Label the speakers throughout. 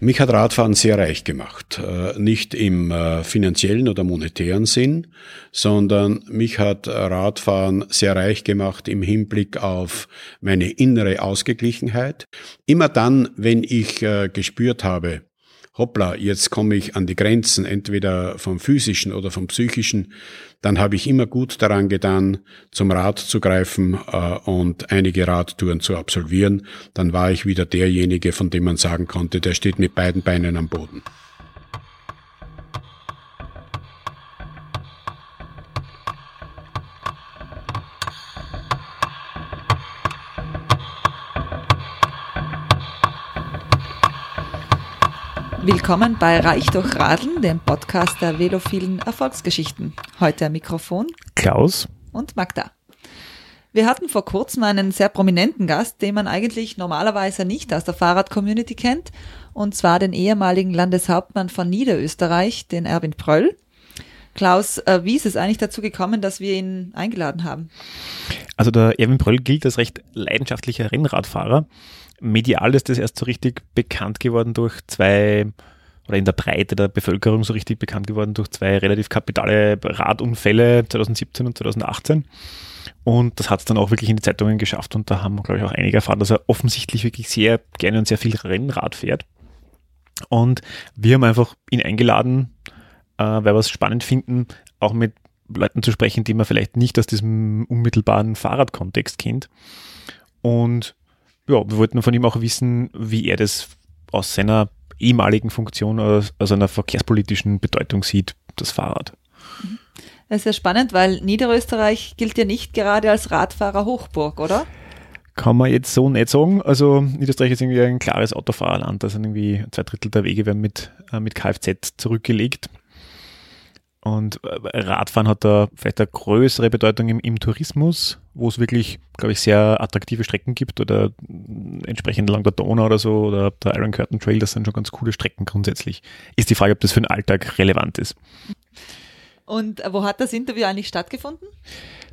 Speaker 1: Mich hat Radfahren sehr reich gemacht. Äh, nicht im äh, finanziellen oder monetären Sinn, sondern mich hat Radfahren sehr reich gemacht im Hinblick auf meine innere Ausgeglichenheit. Immer dann, wenn ich äh, gespürt habe, hoppla, jetzt komme ich an die Grenzen, entweder vom physischen oder vom psychischen, dann habe ich immer gut daran getan, zum Rad zu greifen äh, und einige Radtouren zu absolvieren. Dann war ich wieder derjenige, von dem man sagen konnte, der steht mit beiden Beinen am Boden.
Speaker 2: Willkommen bei Reich durch Radeln, dem Podcast der velophilen Erfolgsgeschichten. Heute am Mikrofon
Speaker 3: Klaus
Speaker 2: und Magda. Wir hatten vor kurzem einen sehr prominenten Gast, den man eigentlich normalerweise nicht aus der Fahrradcommunity kennt, und zwar den ehemaligen Landeshauptmann von Niederösterreich, den Erwin Pröll. Klaus, äh, wie ist es eigentlich dazu gekommen, dass wir ihn eingeladen haben?
Speaker 3: Also der Erwin Pröll gilt als recht leidenschaftlicher Rennradfahrer medial ist das erst so richtig bekannt geworden durch zwei oder in der Breite der Bevölkerung so richtig bekannt geworden durch zwei relativ kapitale Radunfälle 2017 und 2018. Und das hat es dann auch wirklich in die Zeitungen geschafft und da haben, glaube ich, auch einige erfahren, dass er offensichtlich wirklich sehr gerne und sehr viel Rennrad fährt. Und wir haben einfach ihn eingeladen, äh, weil wir es spannend finden, auch mit Leuten zu sprechen, die man vielleicht nicht aus diesem unmittelbaren Fahrradkontext kennt. Und ja, wir wollten von ihm auch wissen, wie er das aus seiner ehemaligen Funktion, aus, aus einer verkehrspolitischen Bedeutung sieht, das Fahrrad.
Speaker 2: Das ist ja spannend, weil Niederösterreich gilt ja nicht gerade als Radfahrer-Hochburg, oder?
Speaker 3: Kann man jetzt so nicht sagen. Also Niederösterreich ist irgendwie ein klares Autofahrerland. Also irgendwie zwei Drittel der Wege werden mit, äh, mit Kfz zurückgelegt. Und äh, Radfahren hat da vielleicht eine größere Bedeutung im, im Tourismus, wo es wirklich, glaube ich, sehr attraktive Strecken gibt oder entsprechend lang der Donau oder so oder der Iron Curtain Trail, das sind schon ganz coole Strecken grundsätzlich. Ist die Frage, ob das für den Alltag relevant ist.
Speaker 2: Und wo hat das Interview eigentlich stattgefunden?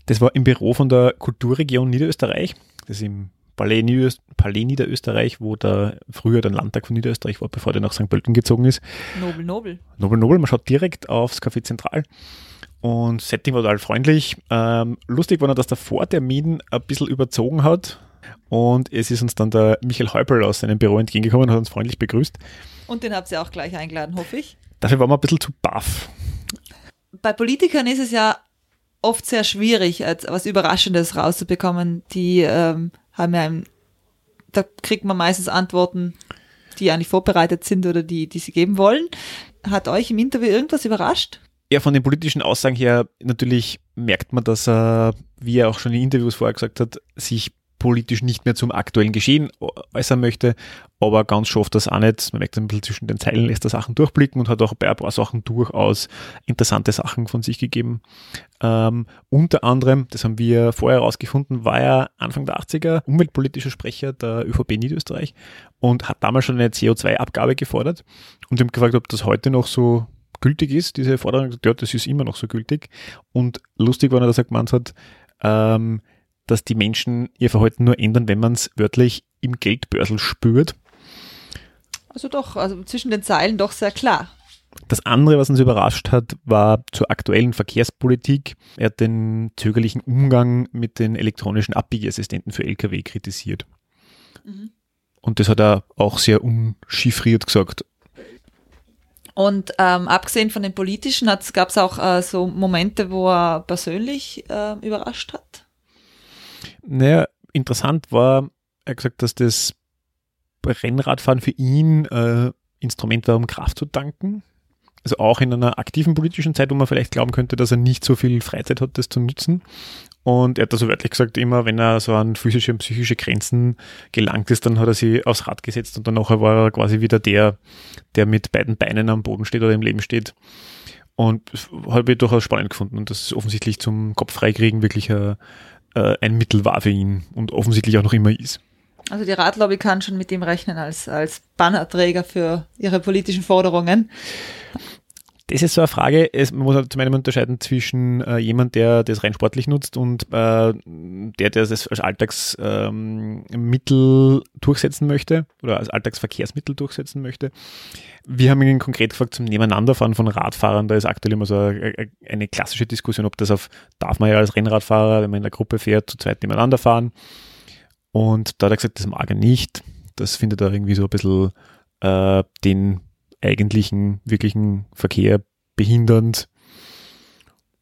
Speaker 3: Das war im Büro von der Kulturregion Niederösterreich. Das ist im Palais, Nieder Palais Niederösterreich, wo da früher der Landtag von Niederösterreich war, bevor der nach St. Pölten gezogen ist.
Speaker 2: Nobel, nobel.
Speaker 3: Nobel, nobel. Man schaut direkt aufs Café Zentral. Und Setting war total freundlich. Ähm, lustig war noch, dass der Vortermin ein bisschen überzogen hat. Und es ist uns dann der Michael Häupl aus seinem Büro entgegengekommen und hat uns freundlich begrüßt.
Speaker 2: Und den habt ihr auch gleich eingeladen, hoffe ich.
Speaker 3: Dafür waren wir ein bisschen zu baff.
Speaker 2: Bei Politikern ist es ja oft sehr schwierig, etwas Überraschendes rauszubekommen. Die ähm, haben ja, ein, da kriegt man meistens Antworten, die eigentlich vorbereitet sind oder die, die sie geben wollen. Hat euch im Interview irgendwas überrascht?
Speaker 3: Ja, von den politischen Aussagen her, natürlich merkt man, dass er, wie er auch schon in Interviews vorher gesagt hat, sich politisch nicht mehr zum aktuellen Geschehen äußern möchte, aber ganz schafft das auch nicht. Man merkt ein bisschen zwischen den Zeilen, lässt er Sachen durchblicken und hat auch bei ein paar Sachen durchaus interessante Sachen von sich gegeben. Ähm, unter anderem, das haben wir vorher herausgefunden, war er Anfang der 80er umweltpolitischer Sprecher der ÖVP Niederösterreich und hat damals schon eine CO2-Abgabe gefordert und ihm gefragt, ob das heute noch so gültig ist, diese Forderung. Ja, das ist immer noch so gültig. Und lustig war, dass er gemeint hat, ähm, dass die Menschen ihr Verhalten nur ändern, wenn man es wörtlich im Geldbörsel spürt.
Speaker 2: Also doch, also zwischen den Zeilen doch sehr klar.
Speaker 3: Das andere, was uns überrascht hat, war zur aktuellen Verkehrspolitik. Er hat den zögerlichen Umgang mit den elektronischen Abbiegeassistenten für Lkw kritisiert. Mhm. Und das hat er auch sehr unchiffriert gesagt.
Speaker 2: Und ähm, abgesehen von den politischen, gab es auch äh, so Momente, wo er persönlich äh, überrascht hat?
Speaker 3: Naja, interessant war, er hat gesagt, dass das Rennradfahren für ihn äh, Instrument war, um Kraft zu tanken. Also auch in einer aktiven politischen Zeit, wo man vielleicht glauben könnte, dass er nicht so viel Freizeit hat, das zu nutzen. Und er hat also wörtlich gesagt, immer wenn er so an physische und psychische Grenzen gelangt ist, dann hat er sie aufs Rad gesetzt und dann nachher war er quasi wieder der, der mit beiden Beinen am Boden steht oder im Leben steht. Und habe ich durchaus spannend gefunden und das ist offensichtlich zum Kopffreikriegen wirklich ein, äh, ein Mittel war für ihn und offensichtlich auch noch immer ist.
Speaker 2: Also die Radlobby kann schon mit ihm rechnen als, als Bannerträger für ihre politischen Forderungen.
Speaker 3: Das ist so eine Frage, es, man muss halt zum einen unterscheiden zwischen äh, jemand, der das rein sportlich nutzt und äh, der, der das als Alltagsmittel ähm, durchsetzen möchte oder als Alltagsverkehrsmittel durchsetzen möchte. Wir haben ihn konkret gefragt zum Nebeneinanderfahren von Radfahrern. Da ist aktuell immer so eine, eine klassische Diskussion, ob das auf, darf man ja als Rennradfahrer, wenn man in der Gruppe fährt, zu zweit nebeneinander fahren. Und da hat er gesagt, das mag er nicht. Das findet er irgendwie so ein bisschen äh, den eigentlichen, wirklichen Verkehr behindernd.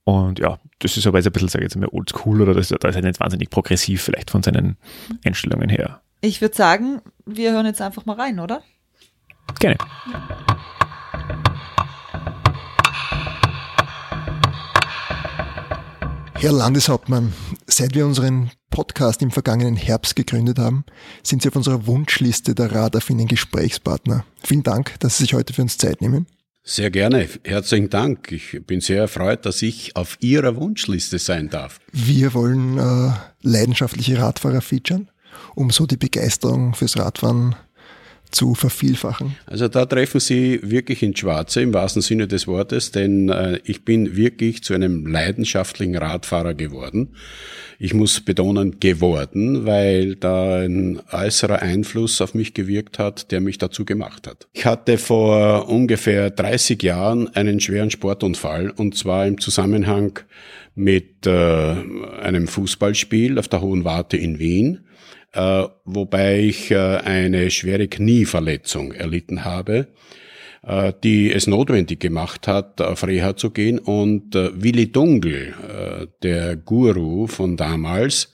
Speaker 3: Und ja, das ist aber jetzt ein bisschen, sage ich jetzt mal, oldschool oder das, da ist er nicht wahnsinnig progressiv vielleicht von seinen Einstellungen her.
Speaker 2: Ich würde sagen, wir hören jetzt einfach mal rein, oder?
Speaker 3: Gerne.
Speaker 4: Herr Landeshauptmann, seit wir unseren Podcast im vergangenen Herbst gegründet haben, sind Sie auf unserer Wunschliste der radaffinen Gesprächspartner. Vielen Dank, dass Sie sich heute für uns Zeit nehmen.
Speaker 1: Sehr gerne. Herzlichen Dank. Ich bin sehr erfreut, dass ich auf Ihrer Wunschliste sein darf.
Speaker 4: Wir wollen äh, leidenschaftliche Radfahrer featuren, um so die Begeisterung fürs Radfahren zu vervielfachen?
Speaker 1: Also da treffen Sie wirklich ins Schwarze im wahrsten Sinne des Wortes, denn äh, ich bin wirklich zu einem leidenschaftlichen Radfahrer geworden. Ich muss betonen, geworden, weil da ein äußerer Einfluss auf mich gewirkt hat, der mich dazu gemacht hat. Ich hatte vor ungefähr 30 Jahren einen schweren Sportunfall und zwar im Zusammenhang mit äh, einem Fußballspiel auf der Hohen Warte in Wien äh, wobei ich äh, eine schwere Knieverletzung erlitten habe, äh, die es notwendig gemacht hat, auf Reha zu gehen. Und äh, Willi Dunkel, äh, der Guru von damals,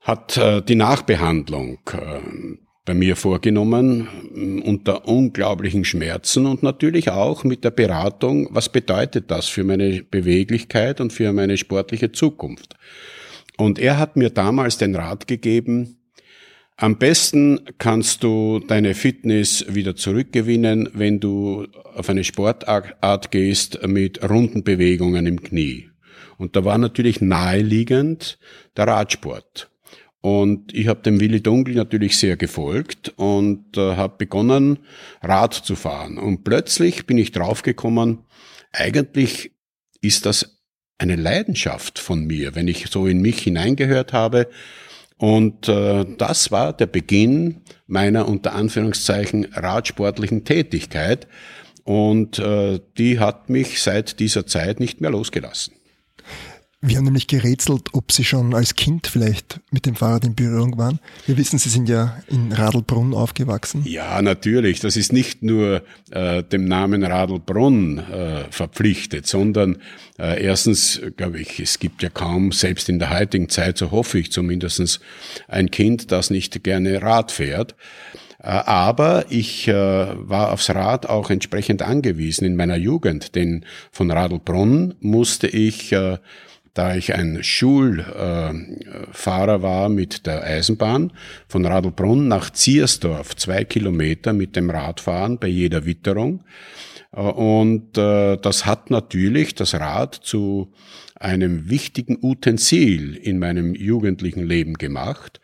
Speaker 1: hat äh, die Nachbehandlung bei mir vorgenommen unter unglaublichen Schmerzen und natürlich auch mit der Beratung, was bedeutet das für meine Beweglichkeit und für meine sportliche Zukunft. Und er hat mir damals den Rat gegeben, am besten kannst du deine Fitness wieder zurückgewinnen, wenn du auf eine Sportart gehst mit runden Bewegungen im Knie. Und da war natürlich naheliegend der Radsport. Und ich habe dem Willi Dunkel natürlich sehr gefolgt und äh, habe begonnen, Rad zu fahren. Und plötzlich bin ich draufgekommen, eigentlich ist das eine Leidenschaft von mir, wenn ich so in mich hineingehört habe. Und äh, das war der Beginn meiner unter Anführungszeichen radsportlichen Tätigkeit. Und äh, die hat mich seit dieser Zeit nicht mehr losgelassen.
Speaker 4: Wir haben nämlich gerätselt, ob Sie schon als Kind vielleicht mit dem Fahrrad in Berührung waren. Wir wissen, Sie sind ja in Radlbrunn aufgewachsen.
Speaker 1: Ja, natürlich. Das ist nicht nur äh, dem Namen Radlbrunn äh, verpflichtet, sondern äh, erstens, glaube ich, es gibt ja kaum, selbst in der heutigen Zeit, so hoffe ich zumindestens, ein Kind, das nicht gerne Rad fährt. Äh, aber ich äh, war aufs Rad auch entsprechend angewiesen in meiner Jugend, denn von Radlbrunn musste ich äh, da ich ein Schulfahrer war mit der Eisenbahn von Radlbrunn nach Ziersdorf, zwei Kilometer mit dem Radfahren bei jeder Witterung. Und äh, das hat natürlich das Rad zu einem wichtigen Utensil in meinem jugendlichen Leben gemacht.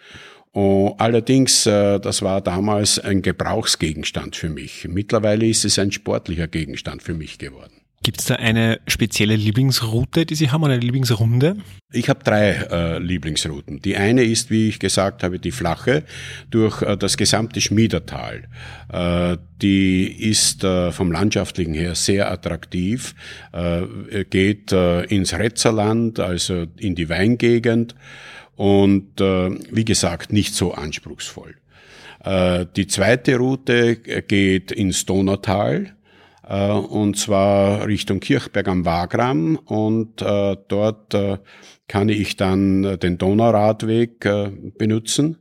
Speaker 1: Allerdings, äh, das war damals ein Gebrauchsgegenstand für mich. Mittlerweile ist es ein sportlicher Gegenstand für mich geworden.
Speaker 3: Gibt es da eine spezielle Lieblingsroute, die Sie haben, oder eine Lieblingsrunde?
Speaker 1: Ich habe drei äh, Lieblingsrouten. Die eine ist, wie ich gesagt habe, die flache durch äh, das gesamte Schmiedertal. Äh, die ist äh, vom landschaftlichen her sehr attraktiv, äh, geht äh, ins Retzerland, also in die Weingegend und wie gesagt nicht so anspruchsvoll. Die zweite Route geht ins Donautal äh, und zwar Richtung Kirchberg am Wagram und äh, dort äh, kann ich dann den Donauradweg benutzen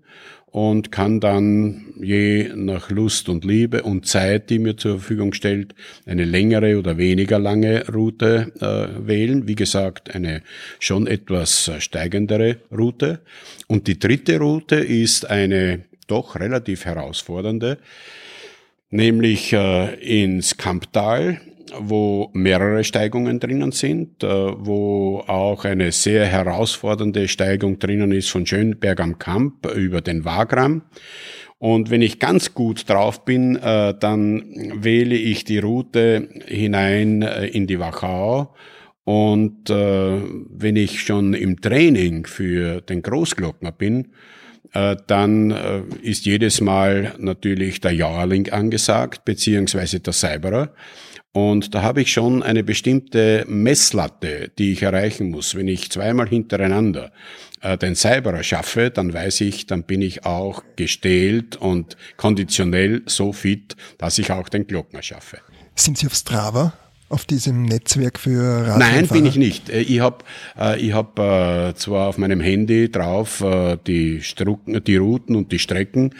Speaker 1: und kann dann je nach Lust und Liebe und Zeit, die mir zur Verfügung stellt, eine längere oder weniger lange Route äh, wählen. Wie gesagt, eine schon etwas steigendere Route. Und die dritte Route ist eine doch relativ herausfordernde nämlich äh, ins Kamptal, wo mehrere Steigungen drinnen sind, äh, wo auch eine sehr herausfordernde Steigung drinnen ist von Schönberg am Kamp über den Wagram. Und wenn ich ganz gut drauf bin, äh, dann wähle ich die Route hinein äh, in die Wachau. Und äh, wenn ich schon im Training für den Großglockner bin, dann äh, ist jedes Mal natürlich der Jauerling angesagt, beziehungsweise der Cyberer. Und da habe ich schon eine bestimmte Messlatte, die ich erreichen muss. Wenn ich zweimal hintereinander äh, den Cyberer schaffe, dann weiß ich, dann bin ich auch gestählt und konditionell so fit, dass ich auch den Glockner schaffe.
Speaker 4: Sind Sie auf Strava? Auf diesem Netzwerk für Radfahrer?
Speaker 1: Nein, bin ich nicht. Äh, ich habe äh, ich hab, äh, zwar auf meinem Handy drauf äh, die, Strucken, die Routen und die Strecken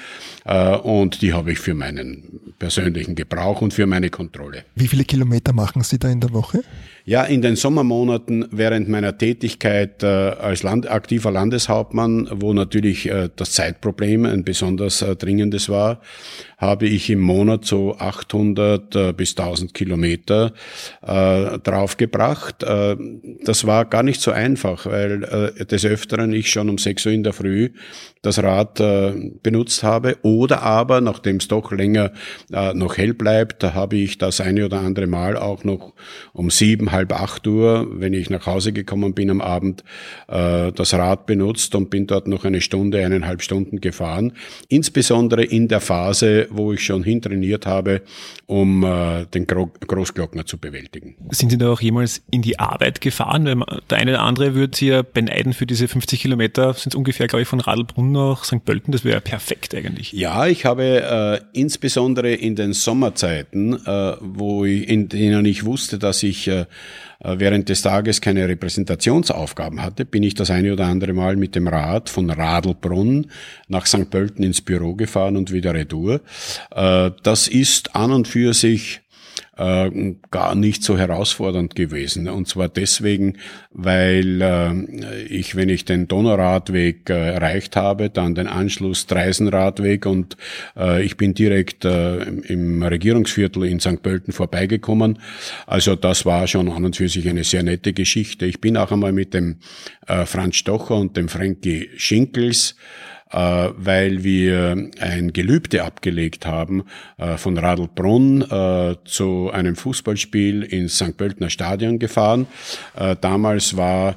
Speaker 1: äh, und die habe ich für meinen persönlichen Gebrauch und für meine Kontrolle.
Speaker 4: Wie viele Kilometer machen Sie da in der Woche?
Speaker 1: Ja, in den Sommermonaten während meiner Tätigkeit äh, als Land aktiver Landeshauptmann, wo natürlich äh, das Zeitproblem ein besonders äh, dringendes war, habe ich im Monat so 800 äh, bis 1000 Kilometer äh, draufgebracht. Äh, das war gar nicht so einfach, weil äh, des Öfteren ich schon um 6 Uhr in der Früh das Rad äh, benutzt habe oder aber, nachdem es doch länger äh, noch hell bleibt, habe ich das eine oder andere Mal auch noch um sieben, halb acht Uhr, wenn ich nach Hause gekommen bin am Abend, äh, das Rad benutzt und bin dort noch eine Stunde, eineinhalb Stunden gefahren. Insbesondere in der Phase, wo ich schon hintrainiert habe, um äh, den Gro Großglockner zu bewältigen.
Speaker 3: Sind Sie da auch jemals in die Arbeit gefahren? Weil der eine oder andere würde Sie ja beneiden für diese 50 Kilometer, sind es ungefähr, glaube ich, von Radlbrunn nach St. Pölten, das wäre perfekt eigentlich.
Speaker 1: Ja, ich habe äh, insbesondere in den Sommerzeiten, äh, wo ich, in denen ich wusste, dass ich äh, während des Tages keine Repräsentationsaufgaben hatte, bin ich das eine oder andere Mal mit dem Rad von Radlbrunn nach St. Pölten ins Büro gefahren und wieder retour. Äh, das ist an und für sich äh, gar nicht so herausfordernd gewesen. Und zwar deswegen, weil äh, ich, wenn ich den Donauradweg äh, erreicht habe, dann den Anschluss Dreisenradweg und äh, ich bin direkt äh, im Regierungsviertel in St. Pölten vorbeigekommen. Also das war schon an und für sich eine sehr nette Geschichte. Ich bin auch einmal mit dem äh, Franz Stocher und dem Frankie Schinkels äh, weil wir ein Gelübde abgelegt haben äh, von Radlbrunn äh, zu einem Fußballspiel ins St. Pöltener Stadion gefahren. Damals war äh,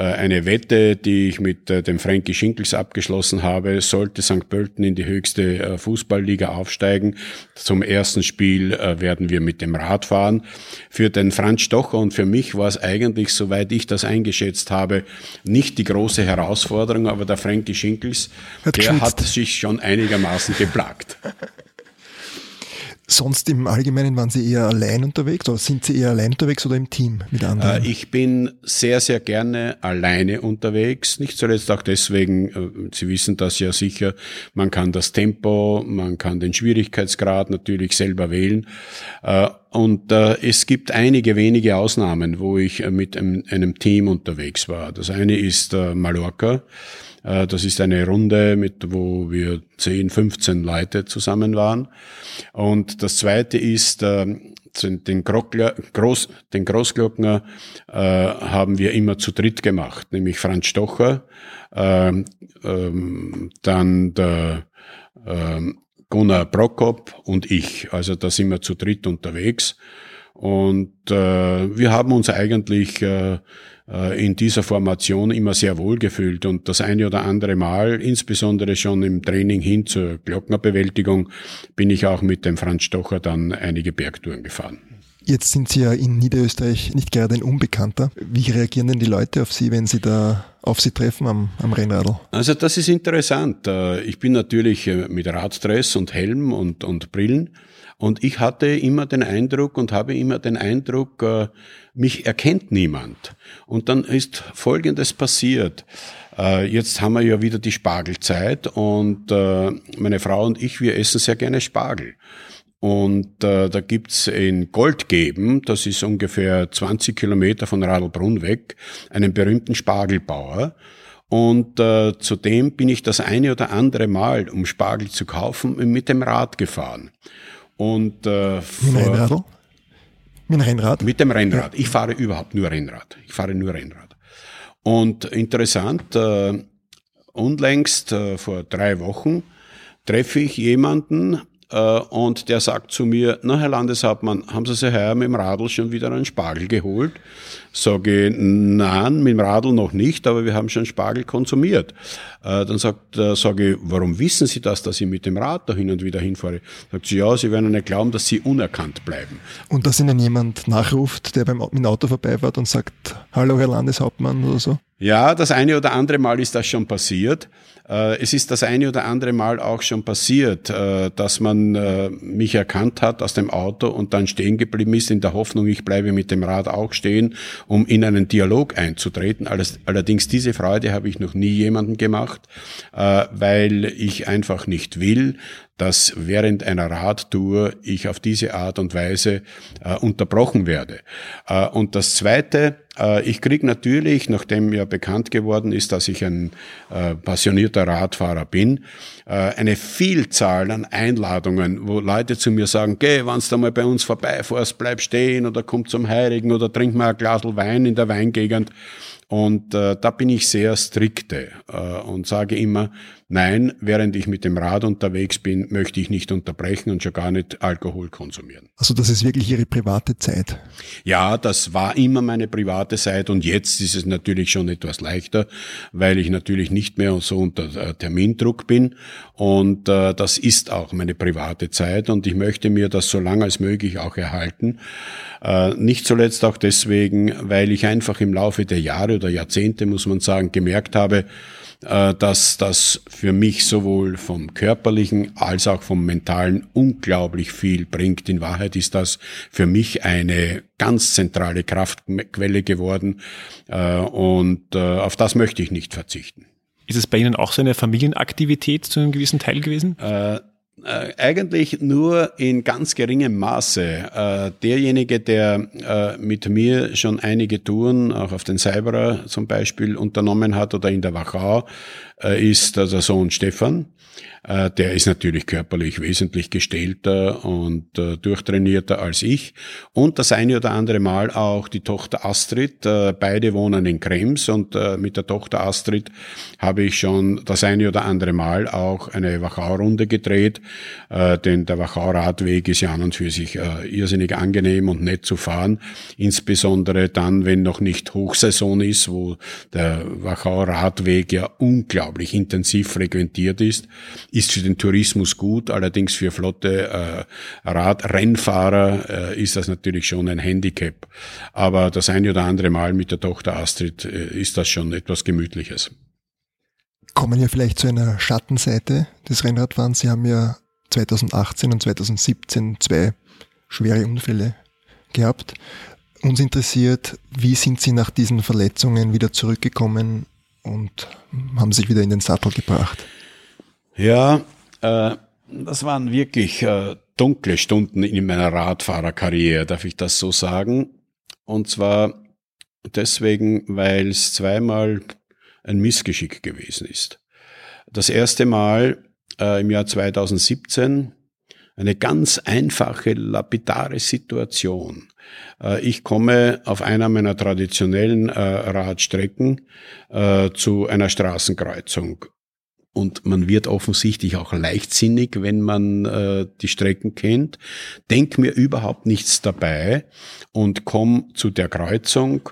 Speaker 1: eine Wette, die ich mit äh, dem Frankie Schinkels abgeschlossen habe, sollte St. Pölten in die höchste äh, Fußballliga aufsteigen. Zum ersten Spiel werden wir mit dem Rad fahren. Für den Franz Stocher und für mich war es eigentlich, soweit ich das eingeschätzt habe, nicht die große Herausforderung, aber der Frankie Schinkels, hat der hat sich schon einigermaßen geplagt.
Speaker 4: Sonst im Allgemeinen waren Sie eher allein unterwegs oder sind Sie eher allein unterwegs oder im Team mit anderen?
Speaker 1: Äh, ich bin sehr, sehr gerne alleine unterwegs. Nicht zuletzt auch deswegen, äh, Sie wissen das ja sicher, man kann das Tempo, man kann den Schwierigkeitsgrad natürlich selber wählen. Äh, und es gibt einige wenige Ausnahmen, wo ich mit einem Team unterwegs war. Das eine ist Mallorca. Äh, das ist eine Runde, mit, wo wir 10, 15 Leute zusammen waren. Und das zweite ist, äh, den, Grockler, Groß, den Großglockner äh, haben wir immer zu dritt gemacht, nämlich Franz Stocher, äh, ähm, dann der äh, Gunnar Prokop und ich. Also da sind wir zu dritt unterwegs. Und äh, wir haben uns eigentlich äh, äh, in dieser Formation immer sehr wohl gefühlt und das eine oder andere Mal, insbesondere schon im Training hin zur Glocknerbewältigung, bin ich auch mit dem Franz Stocher dann einige Bergtouren gefahren.
Speaker 4: Jetzt sind Sie ja in Niederösterreich nicht gerade ein Unbekannter. Wie reagieren denn die Leute auf Sie, wenn Sie da auf Sie treffen am, am Rennradl?
Speaker 1: Also das ist interessant. Äh, ich bin natürlich äh, mit Radstress und Helm und, und Brillen und ich hatte immer den Eindruck und habe immer den Eindruck, äh, mich erkennt niemand. Und dann ist Folgendes passiert. Äh, jetzt haben wir ja wieder die Spargelzeit und äh, meine Frau und ich, wir essen sehr gerne Spargel. Und äh, da gibt's in Goldgeben, das ist ungefähr 20 Kilometer von Radlbrunn weg, einen berühmten Spargelbauer. Und äh, zudem bin ich das eine oder andere Mal, um Spargel zu kaufen, mit dem Rad gefahren. Und äh,
Speaker 4: mit dem Rennrad? Mit dem Rennrad?
Speaker 1: Mit dem Rennrad. Ich fahre überhaupt nur Rennrad. Ich fahre nur Rennrad. Und interessant, äh, unlängst äh, vor drei Wochen treffe ich jemanden, äh, und der sagt zu mir, na Herr Landeshauptmann, haben Sie sich heuer mit dem Radl schon wieder einen Spargel geholt? Sage ich, nein, mit dem Radl noch nicht, aber wir haben schon Spargel konsumiert. Äh, dann sagt, äh, sage ich, warum wissen Sie das, dass ich mit dem Rad da hin und wieder hinfahre? Sagt sie, ja, Sie werden nicht glauben, dass Sie unerkannt bleiben.
Speaker 4: Und dass Ihnen jemand nachruft, der beim, mit dem Auto vorbeifährt und sagt, hallo Herr Landeshauptmann oder so?
Speaker 1: Ja, das eine oder andere Mal ist das schon passiert. Äh, es ist das eine oder andere Mal auch schon passiert, dass man mich erkannt hat aus dem Auto und dann stehen geblieben ist in der Hoffnung, ich bleibe mit dem Rad auch stehen, um in einen Dialog einzutreten. Allerdings diese Freude habe ich noch nie jemandem gemacht, weil ich einfach nicht will, dass während einer Radtour ich auf diese Art und Weise äh, unterbrochen werde. Äh, und das Zweite, äh, ich kriege natürlich, nachdem ja bekannt geworden ist, dass ich ein äh, passionierter Radfahrer bin, äh, eine Vielzahl an Einladungen, wo Leute zu mir sagen, geh, wenn du mal bei uns vorbeifährst, bleib stehen oder komm zum Heiligen oder trink mal ein Glas Wein in der Weingegend. Und äh, da bin ich sehr strikte äh, und sage immer, nein, während ich mit dem Rad unterwegs bin, möchte ich nicht unterbrechen und schon gar nicht Alkohol konsumieren.
Speaker 4: Also das ist wirklich Ihre private Zeit?
Speaker 1: Ja, das war immer meine private Zeit und jetzt ist es natürlich schon etwas leichter, weil ich natürlich nicht mehr so unter äh, Termindruck bin und äh, das ist auch meine private Zeit und ich möchte mir das so lange als möglich auch erhalten. Äh, nicht zuletzt auch deswegen, weil ich einfach im Laufe der Jahre oder Jahrzehnte, muss man sagen, gemerkt habe, dass das für mich sowohl vom körperlichen als auch vom mentalen unglaublich viel bringt. In Wahrheit ist das für mich eine ganz zentrale Kraftquelle geworden äh, und auf das möchte ich nicht verzichten.
Speaker 3: Ist es bei Ihnen auch so eine Familienaktivität zu einem gewissen Teil gewesen?
Speaker 1: Äh, äh, eigentlich nur in ganz geringem Maße. Äh, derjenige, der äh, mit mir schon einige Touren, auch auf den Cyberer zum Beispiel, unternommen hat oder in der Wachau, äh, ist der Sohn Stefan. Äh, der ist natürlich körperlich wesentlich gestellter und äh, durchtrainierter als ich. Und das eine oder andere Mal auch die Tochter Astrid. Äh, beide wohnen in Krems und mit der Tochter Astrid habe ich schon das eine oder andere Mal auch eine Wachau-Runde gedreht. Denn der Wachau-Radweg ist ja an und für sich irrsinnig angenehm und nett zu fahren. Insbesondere dann, wenn noch nicht Hochsaison ist, wo der Wachau-Radweg ja unglaublich intensiv frequentiert ist ist für den Tourismus gut, allerdings für flotte äh, Radrennfahrer äh, ist das natürlich schon ein Handicap. Aber das eine oder andere Mal mit der Tochter Astrid äh, ist das schon etwas Gemütliches.
Speaker 4: Kommen wir vielleicht zu einer Schattenseite des Rennradfahrens. Sie haben ja 2018 und 2017 zwei schwere Unfälle gehabt. Uns interessiert, wie sind Sie nach diesen Verletzungen wieder zurückgekommen und haben sich wieder in den Sattel gebracht?
Speaker 1: Ja, äh, das waren wirklich äh, dunkle Stunden in meiner Radfahrerkarriere, darf ich das so sagen. Und zwar deswegen, weil es zweimal ein Missgeschick gewesen ist. Das erste Mal äh, im Jahr 2017 eine ganz einfache, lapidare Situation. Äh, ich komme auf einer meiner traditionellen äh, Radstrecken äh, zu einer Straßenkreuzung und man wird offensichtlich auch leichtsinnig, wenn man äh, die Strecken kennt. Denk mir überhaupt nichts dabei und komm zu der Kreuzung.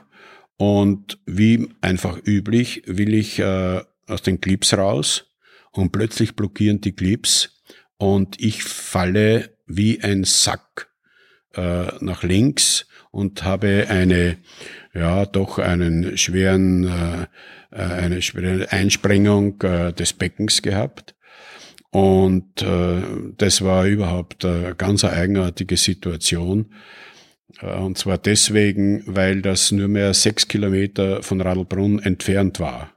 Speaker 1: Und wie einfach üblich will ich äh, aus den Clips raus und plötzlich blockieren die Clips. Und ich falle wie ein Sack äh, nach links und habe eine, ja, doch einen schweren äh, äh, eine Einsprengung äh, des Beckens gehabt. Und äh, das war überhaupt eine ganz eigenartige Situation. Und zwar deswegen, weil das nur mehr sechs Kilometer von Radlbrunn entfernt war.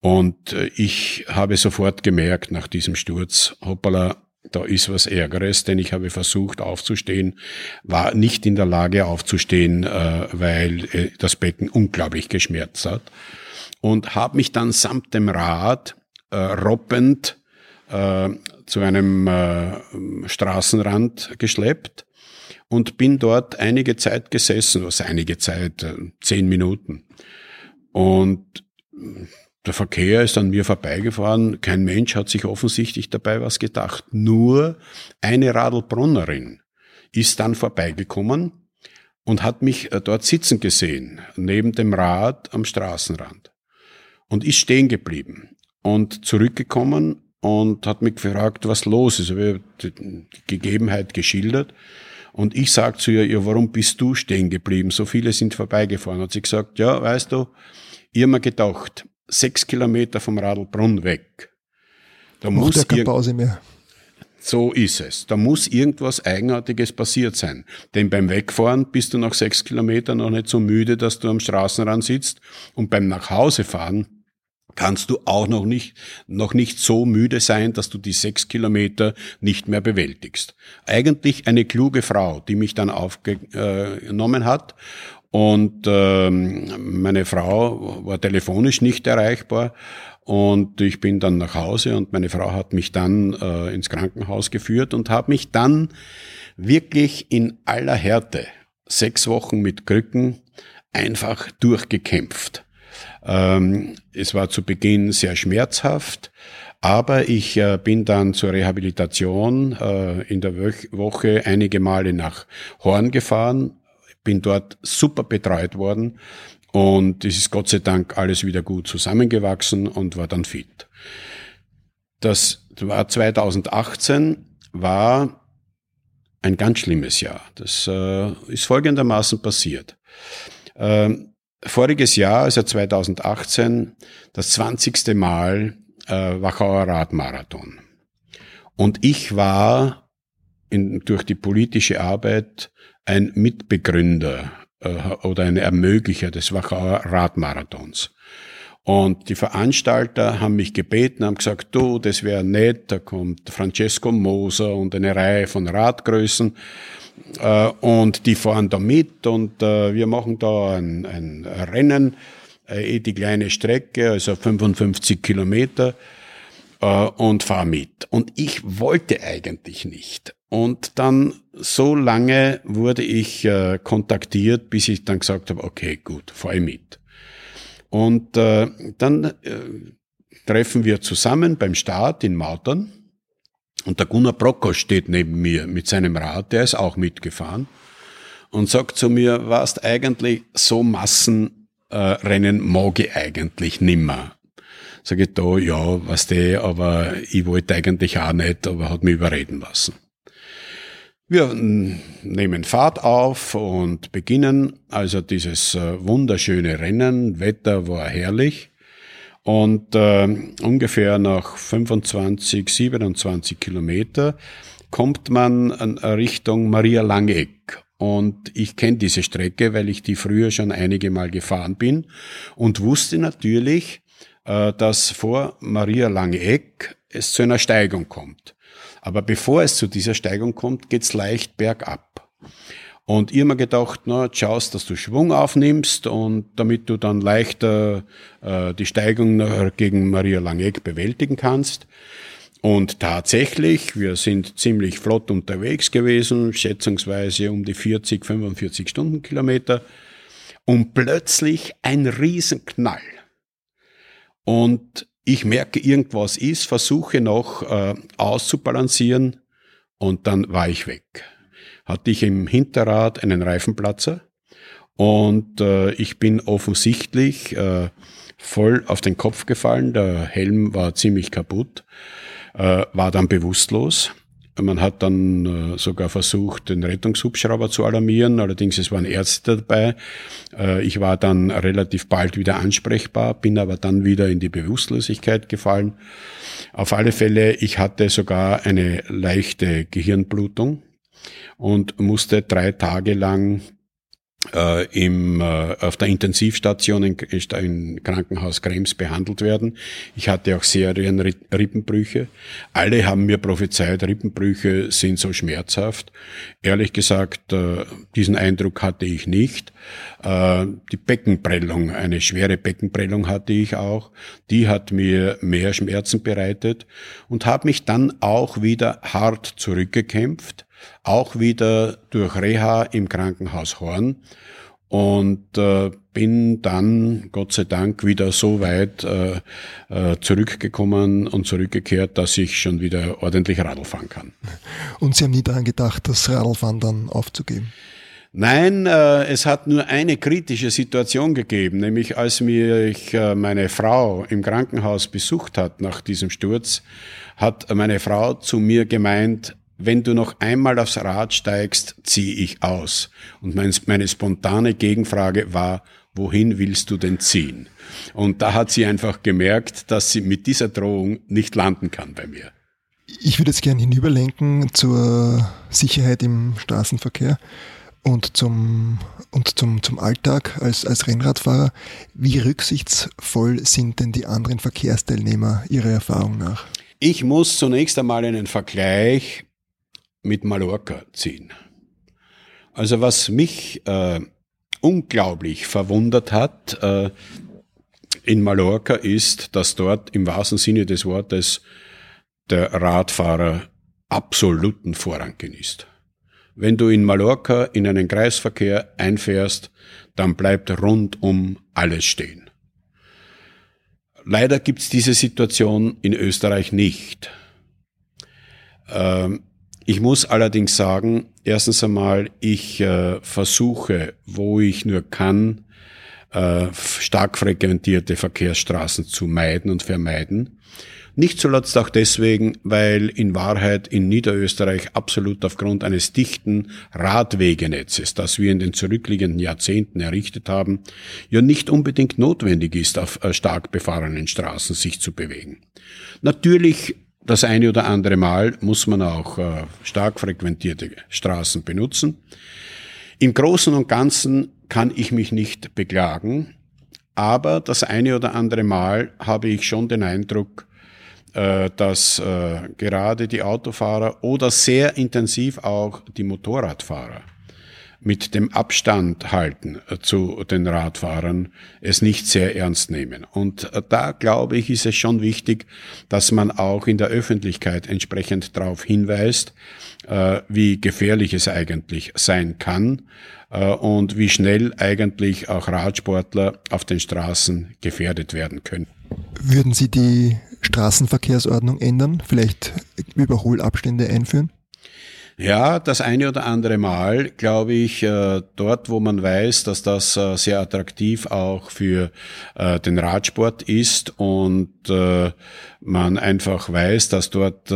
Speaker 1: Und ich habe sofort gemerkt nach diesem Sturz, hoppala, da ist was Ärgeres, denn ich habe versucht aufzustehen, war nicht in der Lage aufzustehen, weil das Becken unglaublich geschmerzt hat und habe mich dann samt dem Rad äh, roppend äh, zu einem äh, Straßenrand geschleppt und bin dort einige Zeit gesessen, was einige Zeit, äh, zehn Minuten. Und der Verkehr ist an mir vorbeigefahren. Kein Mensch hat sich offensichtlich dabei was gedacht. Nur eine Radlbrunnerin ist dann vorbeigekommen und hat mich äh, dort sitzen gesehen, neben dem Rad am Straßenrand. Und ist stehen geblieben und zurückgekommen und hat mich gefragt, was los ist. Ich habe die Gegebenheit geschildert. Und ich sage zu ihr, ja, warum bist du stehen geblieben? So viele sind vorbeigefahren. Hat sie gesagt, ja, weißt du, ich habe mir gedacht, sechs Kilometer vom Radlbrunn weg.
Speaker 4: Da Macht muss keine Pause mehr.
Speaker 1: So ist es. Da muss irgendwas Eigenartiges passiert sein. Denn beim Wegfahren bist du nach sechs Kilometern noch nicht so müde, dass du am Straßenrand sitzt. Und beim Nachhausefahren kannst du auch noch nicht, noch nicht so müde sein, dass du die sechs Kilometer nicht mehr bewältigst. Eigentlich eine kluge Frau, die mich dann aufgenommen hat und ähm, meine Frau war telefonisch nicht erreichbar und ich bin dann nach Hause und meine Frau hat mich dann äh, ins Krankenhaus geführt und hat mich dann wirklich in aller Härte sechs Wochen mit Krücken einfach durchgekämpft. Ähm, es war zu Beginn sehr schmerzhaft, aber ich äh, bin dann zur Rehabilitation äh, in der Woche einige Male nach Horn gefahren, bin dort super betreut worden und es ist Gott sei Dank alles wieder gut zusammengewachsen und war dann fit. Das war 2018, war ein ganz schlimmes Jahr. Das äh, ist folgendermaßen passiert. Ähm, voriges Jahr, also 2018, das 20. Mal äh, Wachauer Radmarathon. Und ich war in, durch die politische Arbeit ein Mitbegründer äh, oder ein Ermöglicher des Wachauer Radmarathons. Und die Veranstalter haben mich gebeten, haben gesagt, du, das wäre nett, da kommt Francesco Moser und eine Reihe von Radgrößen äh, und die fahren da mit und äh, wir machen da ein, ein Rennen, äh, eh die kleine Strecke, also 55 Kilometer äh, und fahr mit. Und ich wollte eigentlich nicht. Und dann so lange wurde ich äh, kontaktiert, bis ich dann gesagt habe, okay, gut, fahr ich mit. Und äh, dann äh, treffen wir zusammen beim Start in Mautern. Und der Gunnar Brocker steht neben mir mit seinem Rad, der ist auch mitgefahren und sagt zu mir, warst eigentlich so Massenrennen mag ich eigentlich nimmer. Sag ich da, ja, was der, aber ich wollte eigentlich auch nicht, aber hat mich überreden lassen. Wir nehmen Fahrt auf und beginnen also dieses äh, wunderschöne Rennen. Wetter war herrlich. Und äh, ungefähr nach 25, 27 Kilometer kommt man Richtung Maria Langeck. Und ich kenne diese Strecke, weil ich die früher schon einige Mal gefahren bin und wusste natürlich, dass vor Maria Langeck es zu einer Steigung kommt. Aber bevor es zu dieser Steigung kommt, geht's leicht bergab. Und ich habe mir gedacht, na, schaust, dass du Schwung aufnimmst und damit du dann leichter äh, die Steigung gegen Maria Langeck bewältigen kannst. Und tatsächlich, wir sind ziemlich flott unterwegs gewesen, schätzungsweise um die 40, 45 Stundenkilometer. Und plötzlich ein Riesenknall. Und ich merke, irgendwas ist, versuche noch äh, auszubalancieren und dann war ich weg. Hatte ich im Hinterrad einen Reifenplatzer und äh, ich bin offensichtlich äh, voll auf den Kopf gefallen. Der Helm war ziemlich kaputt, äh, war dann bewusstlos man hat dann äh, sogar versucht, den Rettungshubschrauber zu alarmieren. Allerdings, es waren Ärzte dabei. Äh, ich war dann relativ bald wieder ansprechbar, bin aber dann wieder in die Bewusstlosigkeit gefallen. Auf alle Fälle, ich hatte sogar eine leichte Gehirnblutung und musste drei Tage lang äh, im, äh, auf der Intensivstation in, in Krankenhaus Krems behandelt werden. Ich hatte auch Serienrippenbrüche. Alle haben mir prophezeit, Rippenbrüche sind so schmerzhaft. Ehrlich gesagt, äh, diesen Eindruck hatte ich nicht. Äh, die Beckenprellung, eine schwere Beckenprellung hatte ich auch. Die hat mir mehr Schmerzen bereitet und habe mich dann auch wieder hart zurückgekämpft auch wieder durch Reha im Krankenhaus Horn. und äh, bin dann, Gott sei Dank, wieder so weit äh, äh, zurückgekommen und zurückgekehrt, dass ich schon wieder ordentlich Radl fahren kann.
Speaker 4: Und Sie haben nie daran gedacht, das Radlfahren dann aufzugeben?
Speaker 1: Nein, äh, es hat nur eine kritische Situation gegeben, nämlich als mich äh, meine Frau im Krankenhaus besucht hat nach diesem Sturz, hat meine Frau zu mir gemeint, wenn du noch einmal aufs Rad steigst, zieh ich aus. Und mein, meine spontane Gegenfrage war, wohin willst du denn ziehen? Und da hat sie einfach gemerkt, dass sie mit dieser Drohung nicht landen kann bei mir.
Speaker 4: Ich würde jetzt gerne hinüberlenken zur Sicherheit im Straßenverkehr und zum, und zum, zum Alltag als, als Rennradfahrer. Wie rücksichtsvoll sind denn die anderen Verkehrsteilnehmer Ihrer Erfahrung nach?
Speaker 1: Ich muss zunächst einmal einen Vergleich mit Mallorca ziehen. Also was mich äh, unglaublich verwundert hat äh, in Mallorca ist, dass dort im wahrsten Sinne des Wortes der Radfahrer absoluten Vorrang genießt. Wenn du in Mallorca in einen Kreisverkehr einfährst, dann bleibt rundum alles stehen. Leider gibt's diese Situation in Österreich nicht. Ähm, ich muss allerdings sagen, erstens einmal, ich äh, versuche, wo ich nur kann, äh, stark frequentierte Verkehrsstraßen zu meiden und vermeiden. Nicht zuletzt auch deswegen, weil in Wahrheit in Niederösterreich absolut aufgrund eines dichten Radwegenetzes, das wir in den zurückliegenden Jahrzehnten errichtet haben, ja nicht unbedingt notwendig ist, auf äh, stark befahrenen Straßen sich zu bewegen. Natürlich das eine oder andere Mal muss man auch äh, stark frequentierte Straßen benutzen. Im Großen und Ganzen kann ich mich nicht beklagen, aber das eine oder andere Mal habe ich schon den Eindruck, äh, dass äh, gerade die Autofahrer oder sehr intensiv auch die Motorradfahrer mit dem Abstand halten äh, zu den Radfahrern es nicht sehr ernst nehmen. Und äh, da glaube ich, ist es schon wichtig, dass man auch in der Öffentlichkeit entsprechend darauf hinweist, äh, wie gefährlich es eigentlich sein kann und wie schnell eigentlich auch Radsportler auf den Straßen gefährdet werden können.
Speaker 4: Würden Sie die Straßenverkehrsordnung ändern, vielleicht Überholabstände einführen?
Speaker 1: Ja, das eine oder andere Mal, glaube ich, äh, dort, wo man weiß, dass das äh, sehr attraktiv auch für äh, den Radsport ist und man einfach weiß, dass dort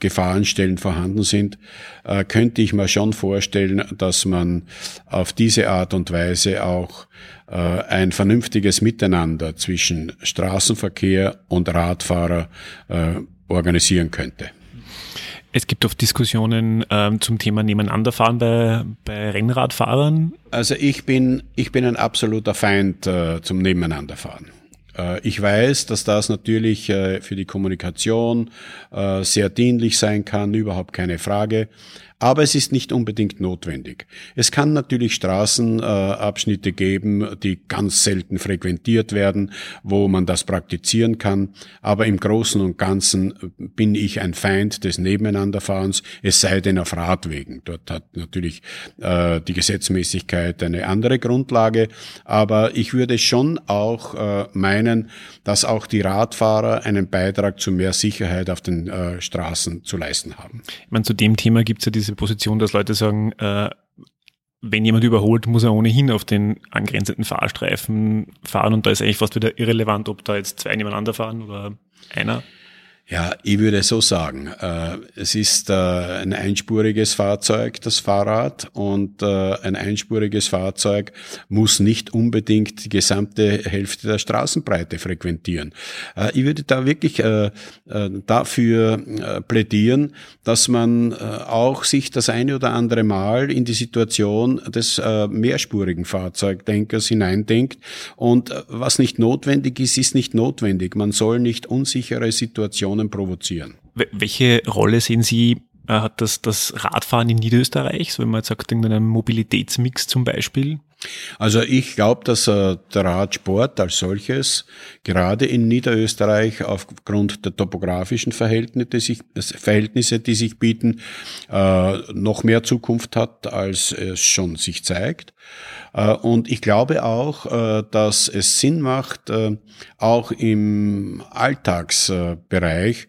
Speaker 1: Gefahrenstellen vorhanden sind, könnte ich mir schon vorstellen, dass man auf diese Art und Weise auch ein vernünftiges Miteinander zwischen Straßenverkehr und Radfahrer organisieren könnte.
Speaker 3: Es gibt oft Diskussionen ähm, zum Thema Nebeneinanderfahren bei, bei Rennradfahrern.
Speaker 1: Also ich bin, ich bin ein absoluter Feind äh, zum Nebeneinanderfahren. Äh, ich weiß, dass das natürlich äh, für die Kommunikation äh, sehr dienlich sein kann, überhaupt keine Frage. Aber es ist nicht unbedingt notwendig. Es kann natürlich Straßenabschnitte geben, die ganz selten frequentiert werden, wo man das praktizieren kann. Aber im Großen und Ganzen bin ich ein Feind des Nebeneinanderfahrens, es sei denn auf Radwegen. Dort hat natürlich äh, die Gesetzmäßigkeit eine andere Grundlage. Aber ich würde schon auch äh, meinen, dass auch die Radfahrer einen Beitrag zu mehr Sicherheit auf den äh, Straßen zu leisten haben.
Speaker 3: Ich meine, zu dem Thema gibt es ja diese diese Position, dass Leute sagen, äh, wenn jemand überholt, muss er ohnehin auf den angrenzenden Fahrstreifen fahren und da ist eigentlich fast wieder irrelevant, ob da jetzt zwei nebeneinander fahren oder einer.
Speaker 1: Ja, ich würde so sagen, äh, es ist äh, ein einspuriges Fahrzeug, das Fahrrad, und äh, ein einspuriges Fahrzeug muss nicht unbedingt die gesamte Hälfte der Straßenbreite frequentieren. Äh, ich würde da wirklich äh, äh, dafür plädieren, dass man auch sich das eine oder andere Mal in die Situation des mehrspurigen Fahrzeugdenkers hineindenkt. Und was nicht notwendig ist, ist nicht notwendig. Man soll nicht unsichere Situationen Diskussionen provozieren.
Speaker 3: Welche Rolle sehen Sie, äh, hat das, das Radfahren in Niederösterreich, so wenn man jetzt sagt, in einem Mobilitätsmix zum Beispiel?
Speaker 1: Also ich glaube, dass äh, der Radsport als solches gerade in Niederösterreich aufgrund der topografischen Verhältnisse, die sich, Verhältnisse, die sich bieten, äh, noch mehr Zukunft hat, als es schon sich zeigt. Äh, und ich glaube auch, äh, dass es Sinn macht, äh, auch im Alltagsbereich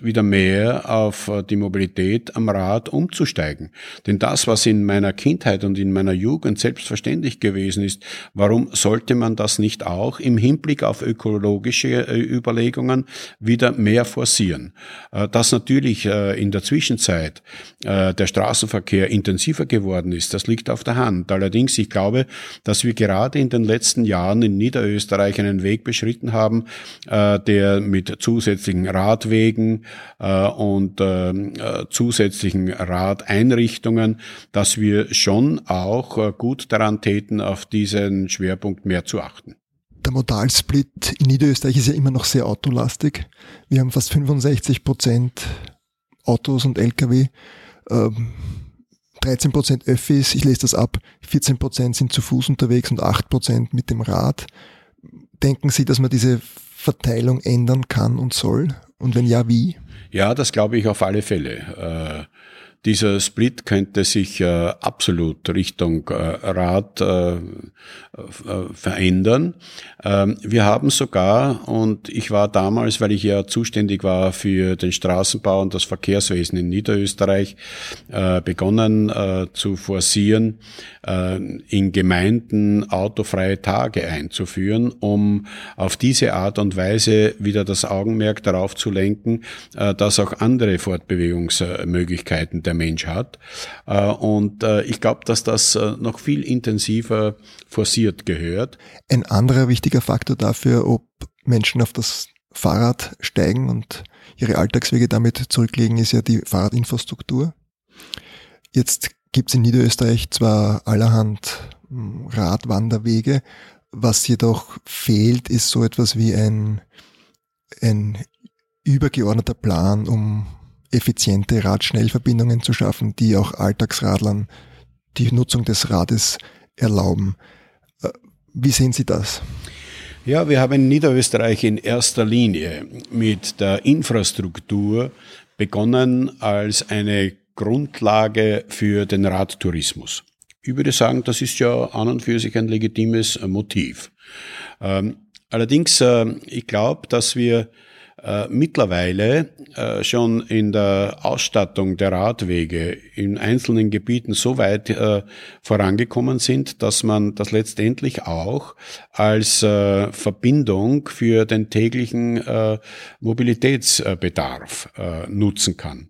Speaker 1: wieder mehr auf die Mobilität am Rad umzusteigen. Denn das, was in meiner Kindheit und in meiner Jugend selbstverständlich gewesen ist, warum sollte man das nicht auch im Hinblick auf ökologische Überlegungen wieder mehr forcieren? Dass natürlich in der Zwischenzeit der Straßenverkehr intensiver geworden ist, das liegt auf der Hand. Allerdings, ich glaube, dass wir gerade in den letzten Jahren in Niederösterreich einen Weg beschritten haben, äh, der mit zusätzlichen Radwegen äh, und äh, zusätzlichen Radeinrichtungen, dass wir schon auch äh, gut daran täten, auf diesen Schwerpunkt mehr zu achten.
Speaker 4: Der Modalsplit in Niederösterreich ist ja immer noch sehr autolastig. Wir haben fast 65 Prozent Autos und Lkw. Ähm, 13 Prozent Öffis, ich lese das ab, 14 Prozent sind zu Fuß unterwegs und 8 Prozent mit dem Rad. Denken Sie, dass man diese Verteilung ändern kann und soll? Und wenn ja, wie?
Speaker 1: Ja, das glaube ich auf alle Fälle. Dieser Split könnte sich äh, absolut Richtung äh, Rad äh, äh, verändern. Ähm, wir haben sogar, und ich war damals, weil ich ja zuständig war für den Straßenbau und das Verkehrswesen in Niederösterreich, äh, begonnen äh, zu forcieren, in Gemeinden autofreie Tage einzuführen, um auf diese Art und Weise wieder das Augenmerk darauf zu lenken, dass auch andere Fortbewegungsmöglichkeiten der Mensch hat. Äh, und äh, ich glaube, dass das äh, noch viel intensiver forciert gehört.
Speaker 4: Ein anderer wichtiger Faktor dafür, ob Menschen auf das Fahrrad steigen und ihre Alltagswege damit zurücklegen, ist ja die Fahrradinfrastruktur. Jetzt gibt es in Niederösterreich zwar allerhand hm, Radwanderwege, was jedoch fehlt, ist so etwas wie ein, ein übergeordneter Plan, um effiziente Radschnellverbindungen zu schaffen, die auch Alltagsradlern die Nutzung des Rades erlauben. Äh, wie sehen Sie das?
Speaker 1: Ja, wir haben in Niederösterreich in erster Linie mit der Infrastruktur begonnen als eine Grundlage für den Radtourismus. Ich würde sagen, das ist ja an und für sich ein legitimes Motiv. Ähm, allerdings, äh, ich glaube, dass wir äh, mittlerweile äh, schon in der Ausstattung der Radwege in einzelnen Gebieten so weit äh, vorangekommen sind, dass man das letztendlich auch als äh, Verbindung für den täglichen äh, Mobilitätsbedarf äh, nutzen kann.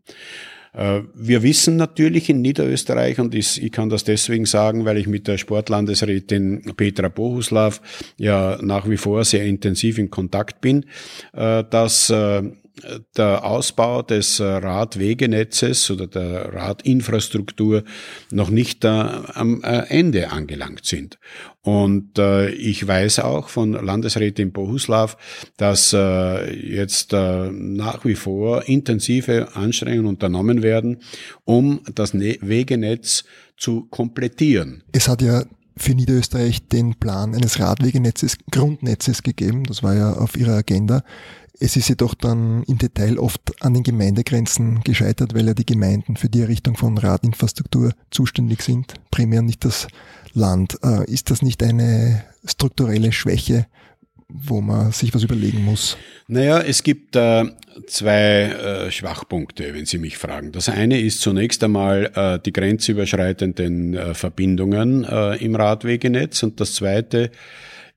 Speaker 1: Äh, wir wissen natürlich in Niederösterreich, und ich kann das deswegen sagen, weil ich mit der Sportlandesrätin Petra Bohuslav ja nach wie vor sehr intensiv in Kontakt bin, äh, dass äh, der Ausbau des Radwegenetzes oder der Radinfrastruktur noch nicht am Ende angelangt sind. Und äh, ich weiß auch von Landesrätin Bohuslav, dass äh, jetzt äh, nach wie vor intensive Anstrengungen unternommen werden, um das ne Wegenetz zu komplettieren.
Speaker 4: Es hat ja für Niederösterreich den Plan eines Radwegenetzes, Grundnetzes gegeben. Das war ja auf ihrer Agenda. Es ist jedoch dann im Detail oft an den Gemeindegrenzen gescheitert, weil ja die Gemeinden für die Errichtung von Radinfrastruktur zuständig sind, primär nicht das Land. Äh, ist das nicht eine strukturelle Schwäche, wo man sich was überlegen muss?
Speaker 1: Naja, es gibt äh, zwei äh, Schwachpunkte, wenn Sie mich fragen. Das eine ist zunächst einmal äh, die grenzüberschreitenden äh, Verbindungen äh, im Radwegenetz und das zweite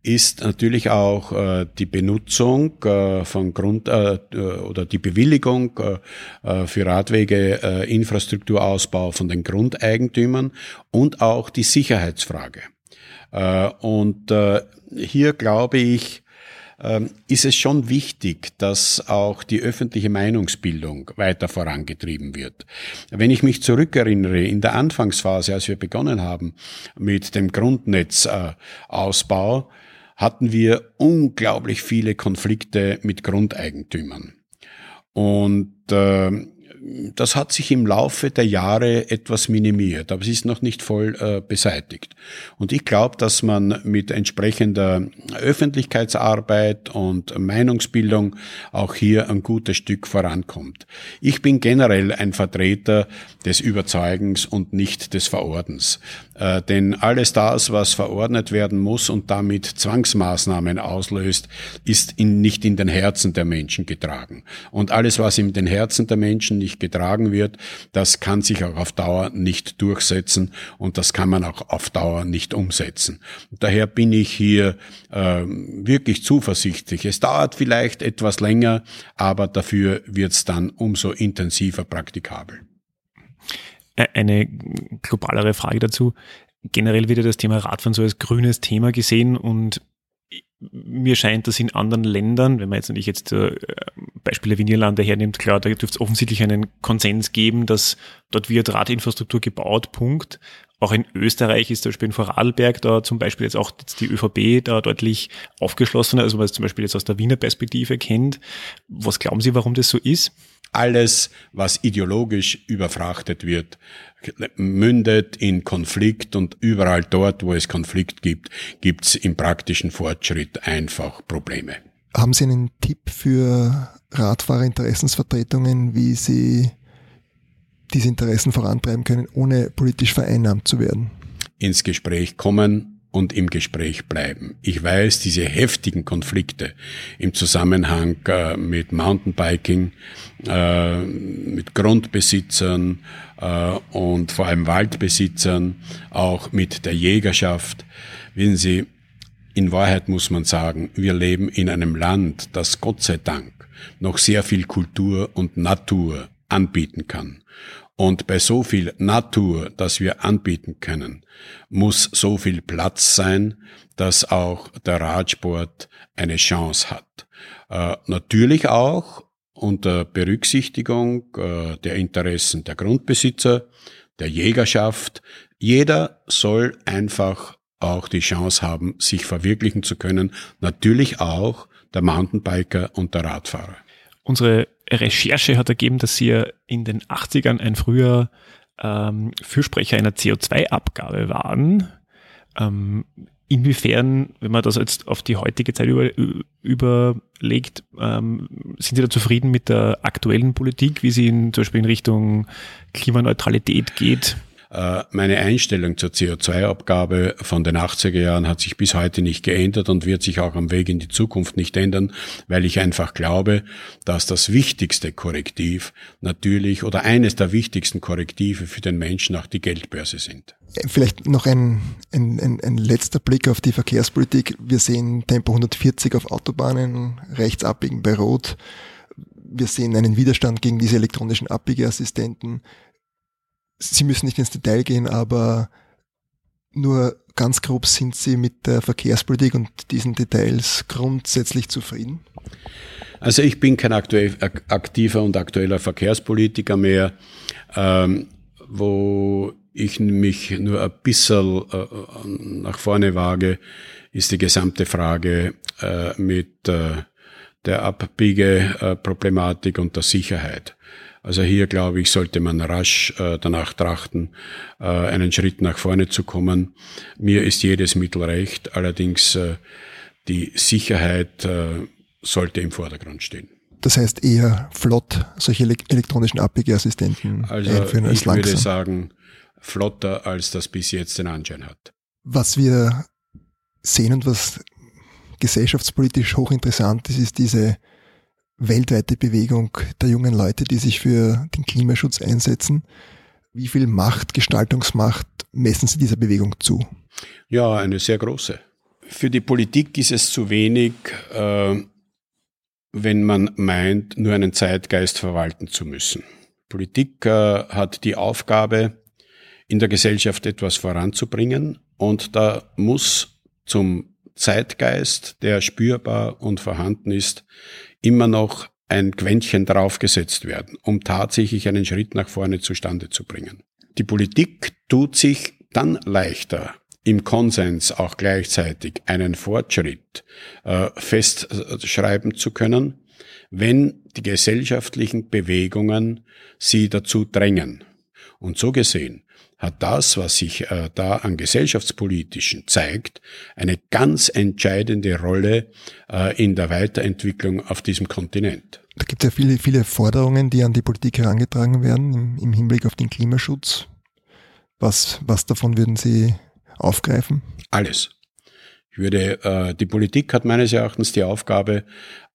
Speaker 1: ist natürlich auch äh, die Benutzung äh, von Grund äh, oder die Bewilligung äh, für Radwege äh, Infrastrukturausbau von den Grundeigentümern und auch die Sicherheitsfrage. Äh, und äh, hier glaube ich, ähm, ist es schon wichtig, dass auch die öffentliche Meinungsbildung weiter vorangetrieben wird. Wenn ich mich zurückerinnere, in der Anfangsphase, als wir begonnen haben mit dem Grundnetzausbau, hatten wir unglaublich viele Konflikte mit Grundeigentümern. Und äh, das hat sich im Laufe der Jahre etwas minimiert, aber es ist noch nicht voll äh, beseitigt. Und ich glaube, dass man mit entsprechender Öffentlichkeitsarbeit und Meinungsbildung auch hier ein gutes Stück vorankommt. Ich bin generell ein Vertreter des Überzeugens und nicht des Verordens. Äh, denn alles das, was verordnet werden muss und damit Zwangsmaßnahmen auslöst, ist in, nicht in den Herzen der Menschen getragen. Und alles, was in den Herzen der Menschen nicht getragen wird, das kann sich auch auf Dauer nicht durchsetzen und das kann man auch auf Dauer nicht umsetzen. Daher bin ich hier äh, wirklich zuversichtlich. Es dauert vielleicht etwas länger, aber dafür wird es dann umso intensiver praktikabel.
Speaker 3: Eine globalere Frage dazu. Generell wird ja das Thema Radfahren so als grünes Thema gesehen und mir scheint, dass in anderen Ländern, wenn man jetzt nicht jetzt äh, Beispiele wie Niederlande hernimmt, klar, da dürfte es offensichtlich einen Konsens geben, dass dort wird Radinfrastruktur gebaut, Punkt. Auch in Österreich ist zum Beispiel in Vorarlberg da zum Beispiel jetzt auch jetzt die ÖVP da deutlich aufgeschlossener, also man es zum Beispiel jetzt aus der Wiener Perspektive kennt. Was glauben Sie, warum das so ist?
Speaker 1: Alles, was ideologisch überfrachtet wird, mündet in Konflikt und überall dort, wo es Konflikt gibt, gibt es im praktischen Fortschritt einfach Probleme.
Speaker 4: Haben Sie einen Tipp für Radfahrerinteressensvertretungen, wie sie diese Interessen vorantreiben können, ohne politisch vereinnahmt zu werden?
Speaker 1: Ins Gespräch kommen und im Gespräch bleiben. Ich weiß, diese heftigen Konflikte im Zusammenhang äh, mit Mountainbiking, äh, mit Grundbesitzern äh, und vor allem Waldbesitzern, auch mit der Jägerschaft. Wissen Sie, in Wahrheit muss man sagen, wir leben in einem Land, das Gott sei Dank noch sehr viel Kultur und Natur anbieten kann. Und bei so viel Natur, das wir anbieten können, muss so viel Platz sein, dass auch der Radsport eine Chance hat. Äh, natürlich auch unter Berücksichtigung äh, der Interessen der Grundbesitzer, der Jägerschaft. Jeder soll einfach auch die Chance haben, sich verwirklichen zu können. Natürlich auch der Mountainbiker und der Radfahrer.
Speaker 3: Unsere Recherche hat ergeben, dass Sie in den 80ern ein früher ähm, Fürsprecher einer CO2-Abgabe waren. Ähm, inwiefern, wenn man das jetzt auf die heutige Zeit über, überlegt, ähm, sind Sie da zufrieden mit der aktuellen Politik, wie sie in, zum Beispiel in Richtung Klimaneutralität geht?
Speaker 1: Äh, meine Einstellung zur CO2-Abgabe von den 80er Jahren hat sich bis heute nicht geändert und wird sich auch am Weg in die Zukunft nicht ändern, weil ich einfach glaube, dass das wichtigste Korrektiv natürlich oder eines der wichtigsten Korrektive für den Menschen auch die Geldbörse sind.
Speaker 4: Vielleicht noch ein, ein, ein, ein letzter Blick auf die Verkehrspolitik. Wir sehen Tempo 140 auf Autobahnen, rechts abbiegen bei Rot. Wir sehen einen Widerstand gegen diese elektronischen Abbiegeassistenten. Sie müssen nicht ins Detail gehen, aber nur ganz grob sind Sie mit der Verkehrspolitik und diesen Details grundsätzlich zufrieden?
Speaker 1: Also ich bin kein aktiver und aktueller Verkehrspolitiker mehr, ähm, wo ich mich nur ein bisschen äh, nach vorne wage, ist die gesamte Frage äh, mit äh, der Abbiegeproblematik und der Sicherheit. Also hier, glaube ich, sollte man rasch äh, danach trachten, äh, einen Schritt nach vorne zu kommen. Mir ist jedes Mittel recht, allerdings äh, die Sicherheit äh, sollte im Vordergrund stehen.
Speaker 4: Das heißt eher flott solche elektronischen Abbiegeassistenten
Speaker 1: also einführen als ich langsam. Ich würde sagen, flotter, als das bis jetzt den Anschein hat.
Speaker 4: Was wir sehen und was gesellschaftspolitisch hochinteressant ist, ist diese weltweite Bewegung der jungen Leute, die sich für den Klimaschutz einsetzen. Wie viel Macht, Gestaltungsmacht messen Sie dieser Bewegung zu?
Speaker 1: Ja, eine sehr große. Für die Politik ist es zu wenig, äh, wenn man meint, nur einen Zeitgeist verwalten zu müssen. Politik äh, hat die Aufgabe, in der Gesellschaft etwas voranzubringen und da muss zum Zeitgeist, der spürbar und vorhanden ist, immer noch ein Quäntchen draufgesetzt werden, um tatsächlich einen Schritt nach vorne zustande zu bringen. Die Politik tut sich dann leichter, im Konsens auch gleichzeitig einen Fortschritt äh, festschreiben zu können, wenn die gesellschaftlichen Bewegungen sie dazu drängen. Und so gesehen hat das, was sich äh, da an gesellschaftspolitischen zeigt, eine ganz entscheidende Rolle äh, in der Weiterentwicklung auf diesem Kontinent.
Speaker 4: Da gibt es ja viele, viele Forderungen, die an die Politik herangetragen werden im, im Hinblick auf den Klimaschutz. Was, was davon würden Sie aufgreifen?
Speaker 1: Alles. Würde, äh, die Politik hat meines Erachtens die Aufgabe,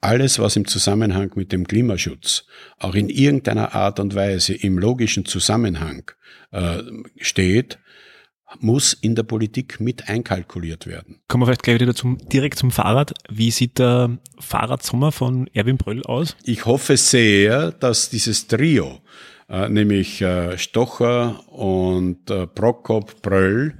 Speaker 1: alles, was im Zusammenhang mit dem Klimaschutz auch in irgendeiner Art und Weise im logischen Zusammenhang äh, steht, muss in der Politik mit einkalkuliert werden.
Speaker 3: Kommen wir vielleicht gleich wieder zum, direkt zum Fahrrad. Wie sieht der Fahrradsommer von Erwin Bröll aus?
Speaker 1: Ich hoffe sehr, dass dieses Trio äh, nämlich äh, Stocher und äh, Prokop Bröll.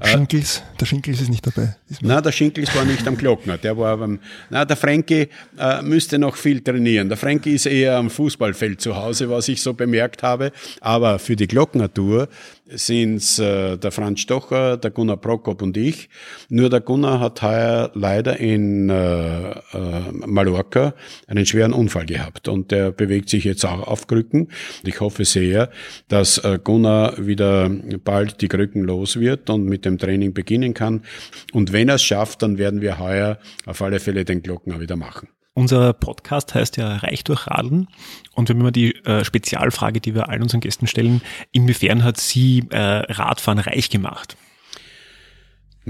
Speaker 4: Äh, Schinkels, der Schinkels ist nicht dabei.
Speaker 1: Na, der Schinkels war nicht am Glockner, der war beim, na, der Frankie äh, müsste noch viel trainieren. Der Frankie ist eher am Fußballfeld zu Hause, was ich so bemerkt habe, aber für die Glockner-Tour sind's äh, der Franz Stocher, der Gunnar Prokop und ich. Nur der Gunnar hat heuer leider in äh, äh, Mallorca einen schweren Unfall gehabt und der bewegt sich jetzt auch auf Krücken. Ich hoffe sehr, dass äh, Gunnar wieder bald die Krücken los wird und mit dem Training beginnen kann. Und wenn er es schafft, dann werden wir heuer auf alle Fälle den Glockner wieder machen.
Speaker 3: Unser Podcast heißt ja Reich durch Radeln und wir haben immer die äh, Spezialfrage, die wir allen unseren Gästen stellen, inwiefern hat Sie äh, Radfahren reich gemacht?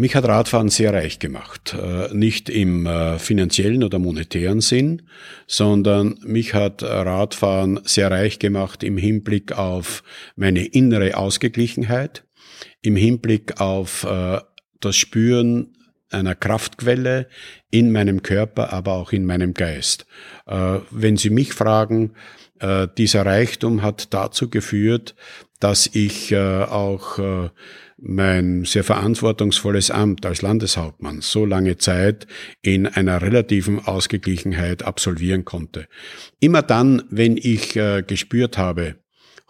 Speaker 1: Mich hat Radfahren sehr reich gemacht. Äh, nicht im äh, finanziellen oder monetären Sinn, sondern mich hat Radfahren sehr reich gemacht im Hinblick auf meine innere Ausgeglichenheit, im Hinblick auf äh, das Spüren einer Kraftquelle in meinem Körper, aber auch in meinem Geist. Wenn Sie mich fragen, dieser Reichtum hat dazu geführt, dass ich auch mein sehr verantwortungsvolles Amt als Landeshauptmann so lange Zeit in einer relativen Ausgeglichenheit absolvieren konnte. Immer dann, wenn ich gespürt habe,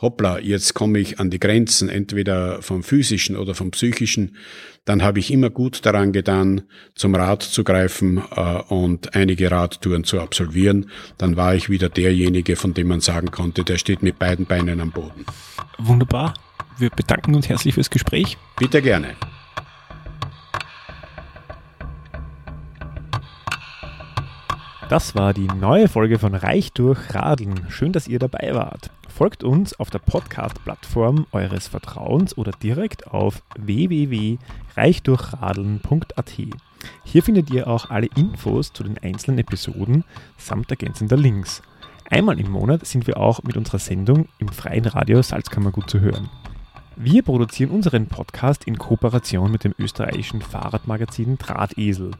Speaker 1: hoppla, jetzt komme ich an die Grenzen, entweder vom physischen oder vom psychischen, dann habe ich immer gut daran getan, zum Rad zu greifen äh, und einige Radtouren zu absolvieren. Dann war ich wieder derjenige, von dem man sagen konnte, der steht mit beiden Beinen am Boden.
Speaker 3: Wunderbar. Wir bedanken uns herzlich fürs Gespräch.
Speaker 1: Bitte gerne.
Speaker 3: Das war die neue Folge von Reich durch Radeln. Schön, dass ihr dabei wart. Folgt uns auf der Podcast-Plattform eures Vertrauens oder direkt auf www.reichdurchradeln.at. Hier findet ihr auch alle Infos zu den einzelnen Episoden samt ergänzender Links. Einmal im Monat sind wir auch mit unserer Sendung im freien Radio Salzkammergut zu hören. Wir produzieren unseren Podcast in Kooperation mit dem österreichischen Fahrradmagazin Drahtesel.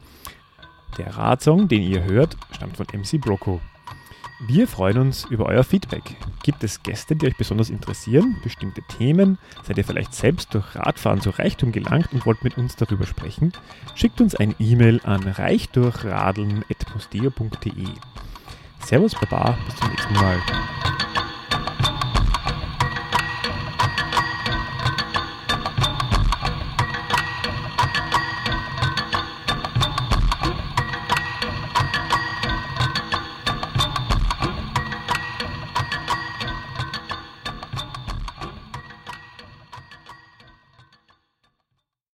Speaker 3: Der Radsong, den ihr hört, stammt von MC Brocco. Wir freuen uns über euer Feedback. Gibt es Gäste, die euch besonders interessieren, bestimmte Themen? Seid ihr vielleicht selbst durch Radfahren zu Reichtum gelangt und wollt mit uns darüber sprechen? Schickt uns ein E-Mail an reichdurchradeln.posteo.de. Servus, Baba, bis zum nächsten Mal.